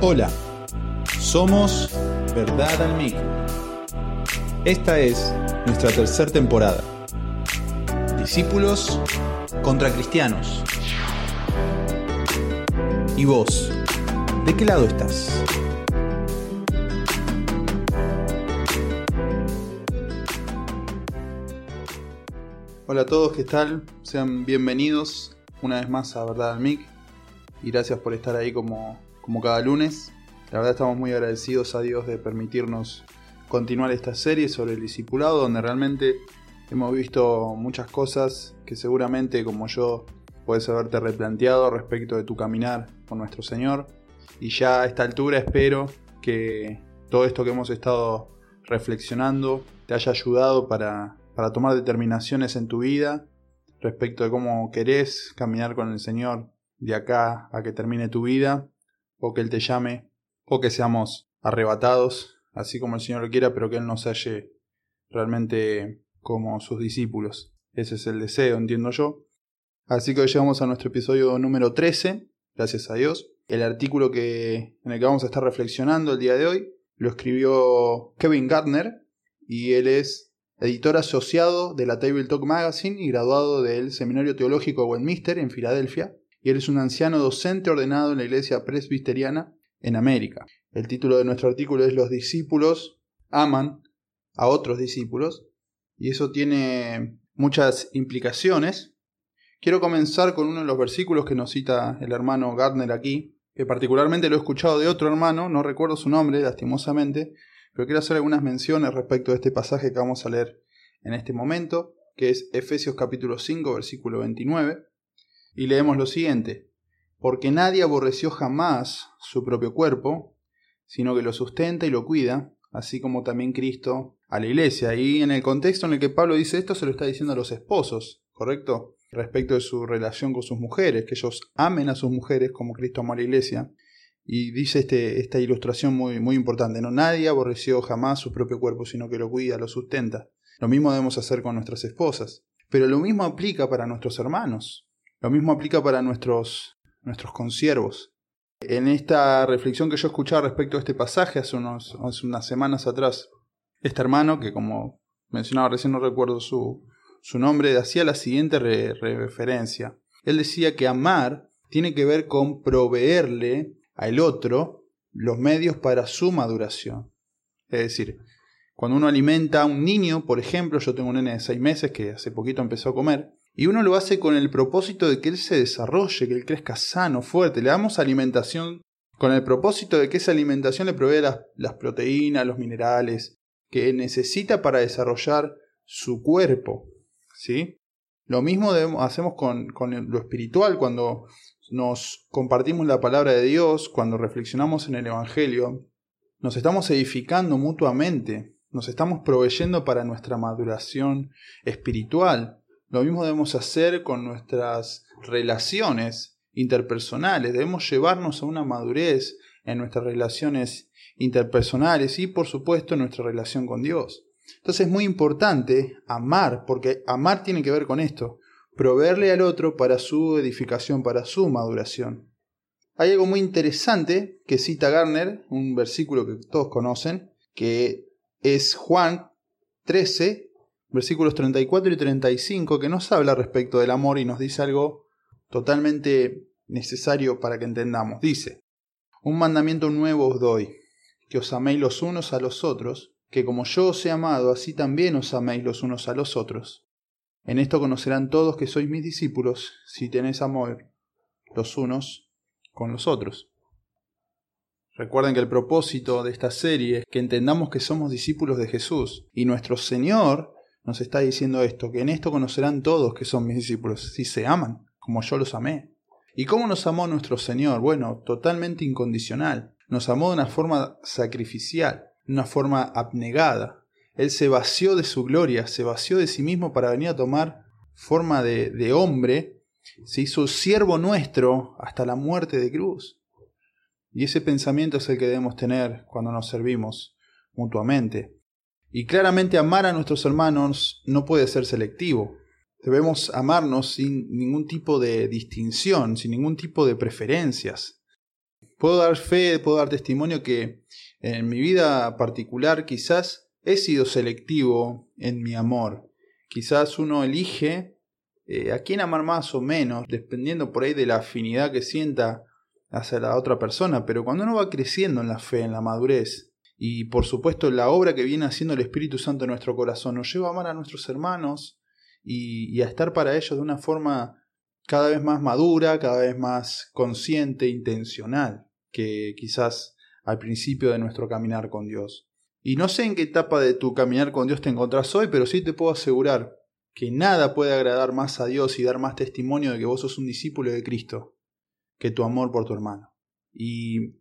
Hola, somos Verdad al Micro. Esta es nuestra tercera temporada. Discípulos contra cristianos. ¿Y vos? ¿De qué lado estás? Hola a todos, ¿qué tal? Sean bienvenidos una vez más a Verdad al Mic y gracias por estar ahí como, como cada lunes. La verdad estamos muy agradecidos a Dios de permitirnos continuar esta serie sobre el discipulado donde realmente hemos visto muchas cosas que seguramente como yo puedes haberte replanteado respecto de tu caminar con nuestro Señor. Y ya a esta altura espero que todo esto que hemos estado reflexionando te haya ayudado para para tomar determinaciones en tu vida respecto de cómo querés caminar con el Señor de acá a que termine tu vida, o que Él te llame, o que seamos arrebatados, así como el Señor lo quiera, pero que Él nos halle realmente como sus discípulos. Ese es el deseo, entiendo yo. Así que hoy llegamos a nuestro episodio número 13, gracias a Dios. El artículo que, en el que vamos a estar reflexionando el día de hoy lo escribió Kevin Gardner y él es editor asociado de la Table Talk Magazine y graduado del Seminario Teológico de Westminster en Filadelfia, y él es un anciano docente ordenado en la Iglesia Presbiteriana en América. El título de nuestro artículo es Los discípulos aman a otros discípulos, y eso tiene muchas implicaciones. Quiero comenzar con uno de los versículos que nos cita el hermano Gardner aquí, que particularmente lo he escuchado de otro hermano, no recuerdo su nombre, lastimosamente, pero quiero hacer algunas menciones respecto de este pasaje que vamos a leer en este momento, que es Efesios capítulo 5, versículo 29, y leemos lo siguiente, porque nadie aborreció jamás su propio cuerpo, sino que lo sustenta y lo cuida, así como también Cristo a la iglesia. Y en el contexto en el que Pablo dice esto, se lo está diciendo a los esposos, ¿correcto? Respecto de su relación con sus mujeres, que ellos amen a sus mujeres como Cristo amó a la iglesia. Y dice este, esta ilustración muy, muy importante, ¿no? Nadie aborreció jamás su propio cuerpo, sino que lo cuida, lo sustenta. Lo mismo debemos hacer con nuestras esposas. Pero lo mismo aplica para nuestros hermanos. Lo mismo aplica para nuestros, nuestros consiervos. En esta reflexión que yo escuchaba respecto a este pasaje hace, unas semanas atrás, este hermano, que como mencionaba recién no recuerdo su, su nombre, hacía la siguiente referencia. Él decía que amar tiene que ver con proveerle al otro los medios para su maduración. Es decir, cuando uno alimenta a un niño, por ejemplo, yo tengo un nene de seis meses que hace poquito empezó a comer, y uno lo hace con el propósito de que él se desarrolle, que él crezca sano, fuerte. Le damos alimentación con el propósito de que esa alimentación le provee las, proteínas, los minerales que necesita para desarrollar su cuerpo. ¿sí? Lo mismo hacemos con, con lo espiritual cuando nos compartimos la palabra de Dios, cuando reflexionamos en el Evangelio, nos estamos edificando mutuamente, nos estamos proveyendo para nuestra maduración espiritual. Lo mismo debemos hacer con nuestras relaciones interpersonales, debemos llevarnos a una madurez en nuestras relaciones interpersonales y por supuesto en nuestra relación con Dios. Entonces es muy importante amar, porque amar tiene que ver con esto, proveerle al otro para su edificación, para su maduración. Hay algo muy interesante que cita Garner, un versículo que todos conocen, que es Juan 13, versículos 34 y 35, que nos habla respecto del amor y nos dice algo totalmente necesario para que entendamos. Dice, un mandamiento nuevo os doy, que os améis los unos a los otros, que como yo os he amado, así también os améis los unos a los otros. En esto conocerán todos que sois mis discípulos, si tenéis amor los unos con los otros. Recuerden que el propósito de esta serie es que entendamos que somos discípulos de Jesús y nuestro Señor nos está diciendo esto, que en esto conocerán todos que son mis discípulos, si se aman, como yo los amé. ¿Y cómo nos amó nuestro Señor? Bueno, totalmente incondicional. Nos amó de una forma sacrificial, de una forma abnegada, él se vació de su gloria, se vació de sí mismo para venir a tomar forma de, hombre, se hizo siervo nuestro hasta la muerte de cruz. Y ese pensamiento es el que debemos tener cuando nos servimos mutuamente. Y claramente amar a nuestros hermanos no puede ser selectivo. Debemos amarnos sin ningún tipo de distinción, sin ningún tipo de preferencias. puedo dar fe, puedo dar testimonio que en mi vida particular quizás he sido selectivo en mi amor. Quizás uno elige eh, a quién amar más o menos, dependiendo por ahí de la afinidad que sienta hacia la otra persona, pero cuando uno va creciendo en la fe, en la madurez, y por supuesto la obra que viene haciendo el Espíritu Santo en nuestro corazón nos lleva a amar a nuestros hermanos y, a estar para ellos de una forma cada vez más madura, cada vez más consciente, intencional, que quizás al principio de nuestro caminar con Dios. Y no sé en qué etapa de tu caminar con Dios te encontrás hoy, pero sí te puedo asegurar que nada puede agradar más a Dios y dar más testimonio de que vos sos un discípulo de Cristo que tu amor por tu hermano. Y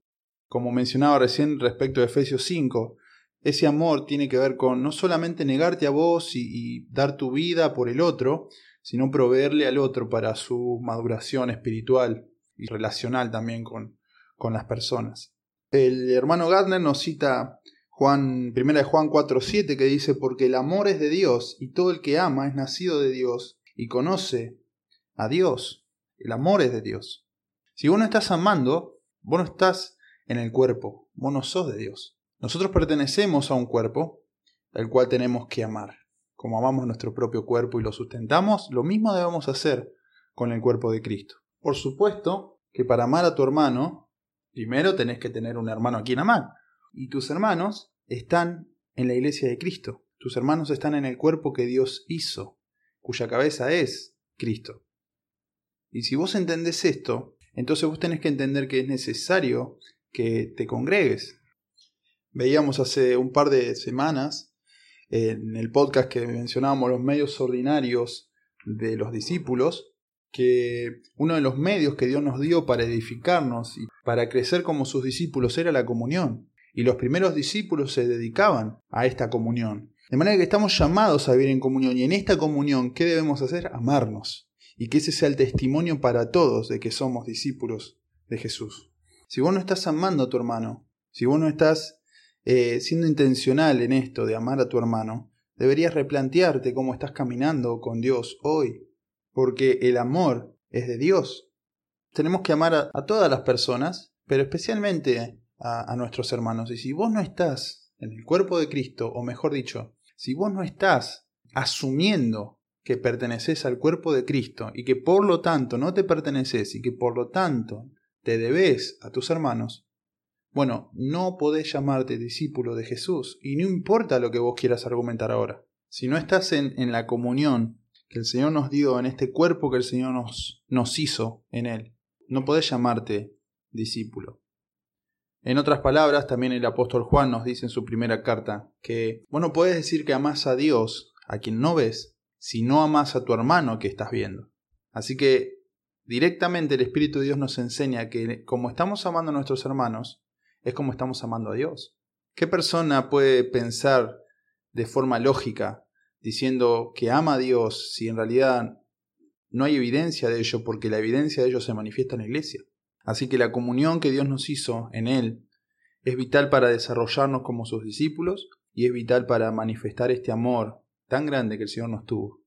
como mencionaba recién respecto de Efesios 5, ese amor tiene que ver con no solamente negarte a vos y, dar tu vida por el otro, sino proveerle al otro para su maduración espiritual y relacional también con, con las personas. El hermano Gardner nos cita Juan, primera de Juan 4:7 que dice, porque el amor es de Dios y todo el que ama es nacido de Dios y conoce a Dios. El amor es de Dios. Si vos no estás amando, vos no estás en el cuerpo, vos no sos de Dios. Nosotros pertenecemos a un cuerpo, el cual tenemos que amar. Como amamos nuestro propio cuerpo y lo sustentamos, lo mismo debemos hacer con el cuerpo de Cristo. Por supuesto que para amar a tu hermano, primero tenés que tener un hermano a quien amar. Y tus hermanos están en la iglesia de Cristo. Tus hermanos están en el cuerpo que Dios hizo, cuya cabeza es Cristo. Y si vos entendés esto, entonces vos tenés que entender que es necesario que te congregues. Veíamos hace un par de semanas en el podcast que mencionábamos los medios ordinarios de los discípulos, que uno de los medios que Dios nos dio para edificarnos y para crecer como sus discípulos era la comunión y los primeros discípulos se dedicaban a esta comunión. De manera que estamos llamados a vivir en comunión y en esta comunión, ¿qué debemos hacer? Amarnos. Y que ese sea el testimonio para todos de que somos discípulos de Jesús. Si vos no estás amando a tu hermano, si vos no estás eh, siendo intencional en esto de amar a tu hermano, deberías replantearte cómo estás caminando con Dios hoy, porque el amor es de Dios. Tenemos que amar a todas las personas, pero especialmente a, nuestros hermanos. Y si vos no estás en el cuerpo de Cristo, o mejor dicho, si vos no estás asumiendo que perteneces al cuerpo de Cristo y que por lo tanto no te perteneces y que por lo tanto te debes a tus hermanos, bueno, no podés llamarte discípulo de Jesús y no importa lo que vos quieras argumentar ahora. Si no estás en, la comunión que el Señor nos dio, en este cuerpo que el Señor nos, hizo en Él, no podés llamarte discípulo. En otras palabras, también el apóstol Juan nos dice en su primera carta que, bueno, puedes decir que amas a Dios, a quien no ves, si no amas a tu hermano que estás viendo. Así que directamente el Espíritu de Dios nos enseña que como estamos amando a nuestros hermanos, es como estamos amando a Dios. ¿Qué persona puede pensar de forma lógica diciendo que ama a Dios si en realidad no hay evidencia de ello porque la evidencia de ello se manifiesta en la iglesia? Así que la comunión que Dios nos hizo en Él es vital para desarrollarnos como sus discípulos y es vital para manifestar este amor tan grande que el Señor nos tuvo.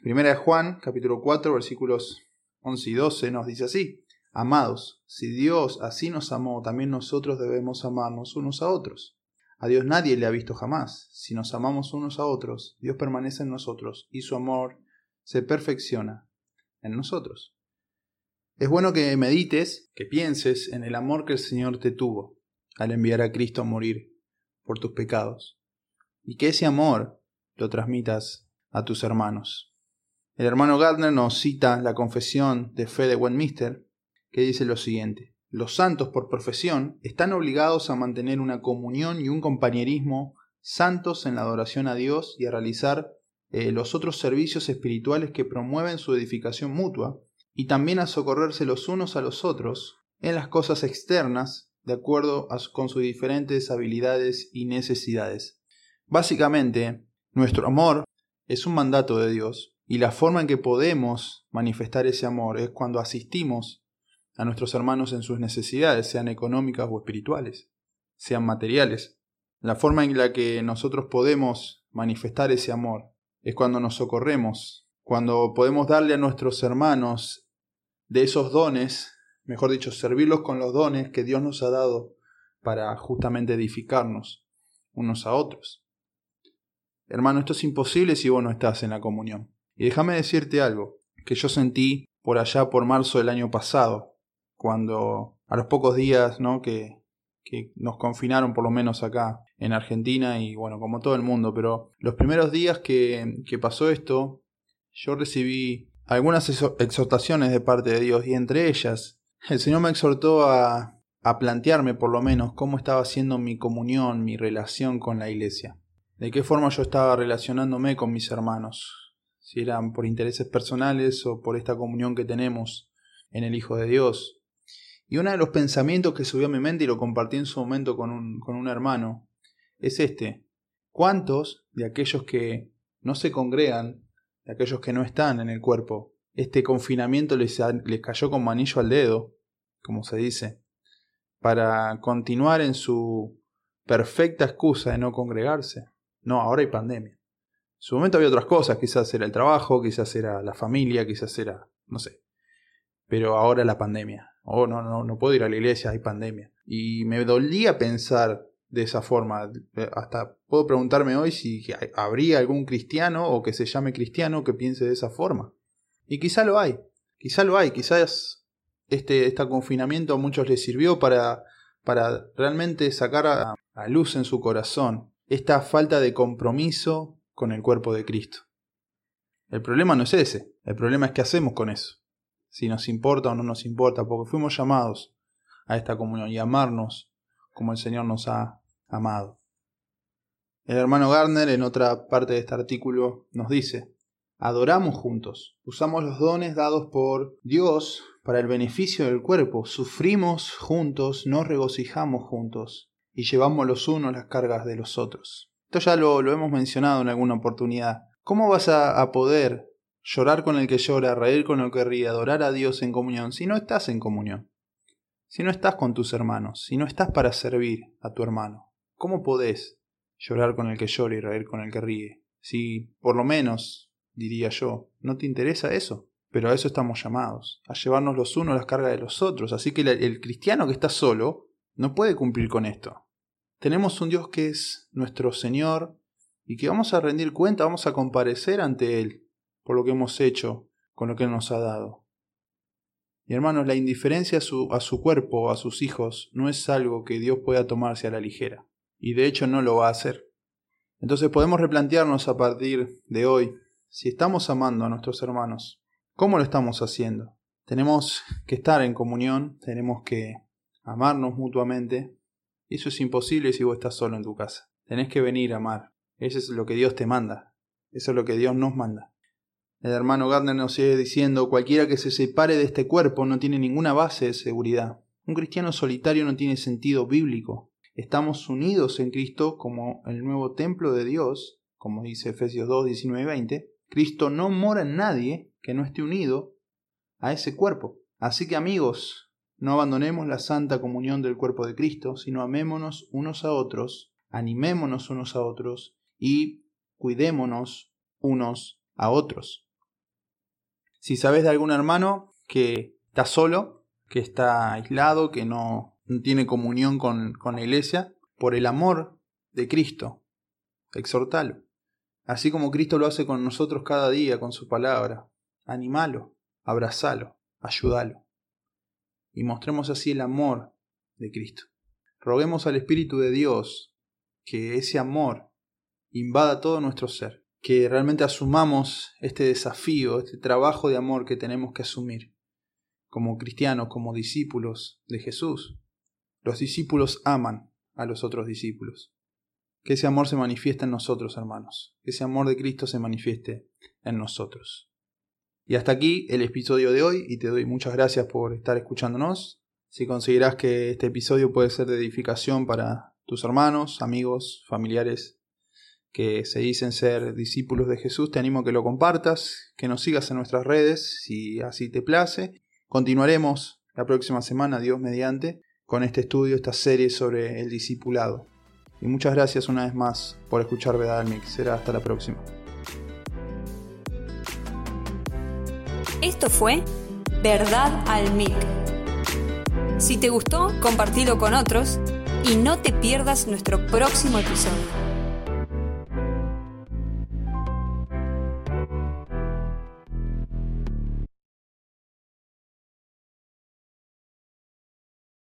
Primera de Juan, capítulo 4, versículos 11 y 12 nos dice así, Amados, si Dios así nos amó, también nosotros debemos amarnos unos a otros. A Dios nadie le ha visto jamás. Si nos amamos unos a otros, Dios permanece en nosotros y su amor se perfecciona en nosotros. Es bueno que medites, que pienses en el amor que el Señor te tuvo al enviar a Cristo a morir por tus pecados, y que ese amor lo transmitas a tus hermanos. El hermano Gardner nos cita la confesión de fe de Westminster, que dice lo siguiente. Los santos por profesión están obligados a mantener una comunión y un compañerismo santos en la adoración a Dios y a realizar eh, los otros servicios espirituales que promueven su edificación mutua y también a socorrerse los unos a los otros en las cosas externas de acuerdo con sus diferentes habilidades y necesidades. Básicamente, nuestro amor es un mandato de Dios y la forma en que podemos manifestar ese amor es cuando asistimos a nuestros hermanos en sus necesidades, sean económicas o espirituales, sean materiales. La forma en la que nosotros podemos manifestar ese amor es cuando nos socorremos, cuando podemos darle a nuestros hermanos de esos dones mejor dicho, servirlos con los dones que Dios nos ha dado para justamente edificarnos unos a otros. Hermano, esto es imposible si vos no estás en la comunión. Y déjame decirte algo que yo sentí por allá por marzo del año pasado, cuando a los pocos días ¿no? que, nos confinaron, por lo menos acá en Argentina y bueno, como todo el mundo, pero los primeros días que, que pasó esto, yo recibí algunas exhortaciones de parte de Dios y entre ellas el Señor me exhortó a, a plantearme por lo menos cómo estaba haciendo mi comunión, mi relación con la iglesia, de qué forma yo estaba relacionándome con mis hermanos, si eran por intereses personales o por esta comunión que tenemos en el Hijo de Dios. Y uno de los pensamientos que subió a mi mente y lo compartí en su momento con un, con un hermano es este. ¿Cuántos de aquellos que no se congregan de aquellos que no están en el cuerpo. Este confinamiento les, les cayó como anillo al dedo, como se dice, para continuar en su perfecta excusa de no congregarse. No, ahora hay pandemia. Su momento había otras cosas, quizás era el trabajo, quizás era la familia, quizás era, no sé. Pero ahora la pandemia. Oh, no, no, no puedo ir a la iglesia, hay pandemia. Y me dolía pensar de esa forma. Hasta puedo preguntarme hoy si habría algún cristiano o que se llame cristiano que piense de esa forma. Y quizá lo hay, quizá lo hay, quizás este, este confinamiento a muchos les sirvió para, para realmente sacar a luz en su corazón esta falta de compromiso con el cuerpo de Cristo. El problema no es ese, el problema es qué hacemos con eso. Si nos importa o no nos importa, porque fuimos llamados a esta comunión y amarnos como el Señor nos ha amado. El hermano Gardner en otra parte de este artículo nos dice, adoramos juntos, usamos los dones dados por Dios para el beneficio del cuerpo, sufrimos juntos, nos regocijamos juntos y llevamos los unos las cargas de los otros. Esto ya lo, hemos mencionado en alguna oportunidad. ¿Cómo vas a, poder llorar con el que llora, reír con el que ríe, adorar a Dios en comunión si no estás en comunión? Si no estás con tus hermanos, si no estás para servir a tu hermano. ¿Cómo podés llorar con el que llora y reír con el que ríe? Si, por lo menos, diría yo, no te interesa eso. Pero a eso estamos llamados, a llevarnos los unos las cargas de los otros. Así que el, cristiano que está solo no puede cumplir con esto. Tenemos un Dios que es nuestro Señor y que vamos a rendir cuenta, vamos a comparecer ante Él por lo que hemos hecho con lo que Él nos ha dado. Y hermanos, la indiferencia a su, a su cuerpo, a sus hijos, no es algo que Dios pueda tomarse a la ligera y de hecho no lo va a hacer. Entonces podemos replantearnos a partir de hoy si estamos amando a nuestros hermanos. ¿Cómo lo estamos haciendo? Tenemos que estar en comunión, tenemos que amarnos mutuamente. Eso es imposible si vos estás solo en tu casa. Tenés que venir a amar. Eso es lo que Dios te manda. Eso es lo que Dios nos manda. El hermano Gardner nos sigue diciendo, cualquiera que se separe de este cuerpo no tiene ninguna base de seguridad. Un cristiano solitario no tiene sentido bíblico. Estamos unidos en Cristo como el nuevo templo de Dios, como dice Efesios 2, 19 y 20. Cristo no mora en nadie que no esté unido a ese cuerpo. Así que amigos, no abandonemos la santa comunión del cuerpo de Cristo, sino amémonos unos a otros, animémonos unos a otros y cuidémonos unos a otros. Si sabes de algún hermano que está solo, que está aislado, que no tiene comunión con, con la iglesia, por el amor de Cristo. Exhortalo. Así como Cristo lo hace con nosotros cada día con su palabra. Animalo, abrazalo, ayúdalo. Y mostremos así el amor de Cristo. Roguemos al Espíritu de Dios que ese amor invada todo nuestro ser, que realmente asumamos este desafío, este trabajo de amor que tenemos que asumir como cristianos, como discípulos de Jesús. Los discípulos aman a los otros discípulos. Que ese amor se manifieste en nosotros, hermanos. Que ese amor de Cristo se manifieste en nosotros. Y hasta aquí el episodio de hoy y te doy muchas gracias por estar escuchándonos. Si consideras que este episodio puede ser de edificación para tus hermanos, amigos, familiares que se dicen ser discípulos de Jesús, te animo a que lo compartas, que nos sigas en nuestras redes si así te place. Continuaremos la próxima semana, Dios mediante, con este estudio, esta serie sobre el discipulado. Y muchas gracias una vez más por escuchar Vedad al Mix. Será hasta la próxima. Esto fue Verdad al Mic. Si te gustó, compartilo con otros y no te pierdas nuestro próximo episodio.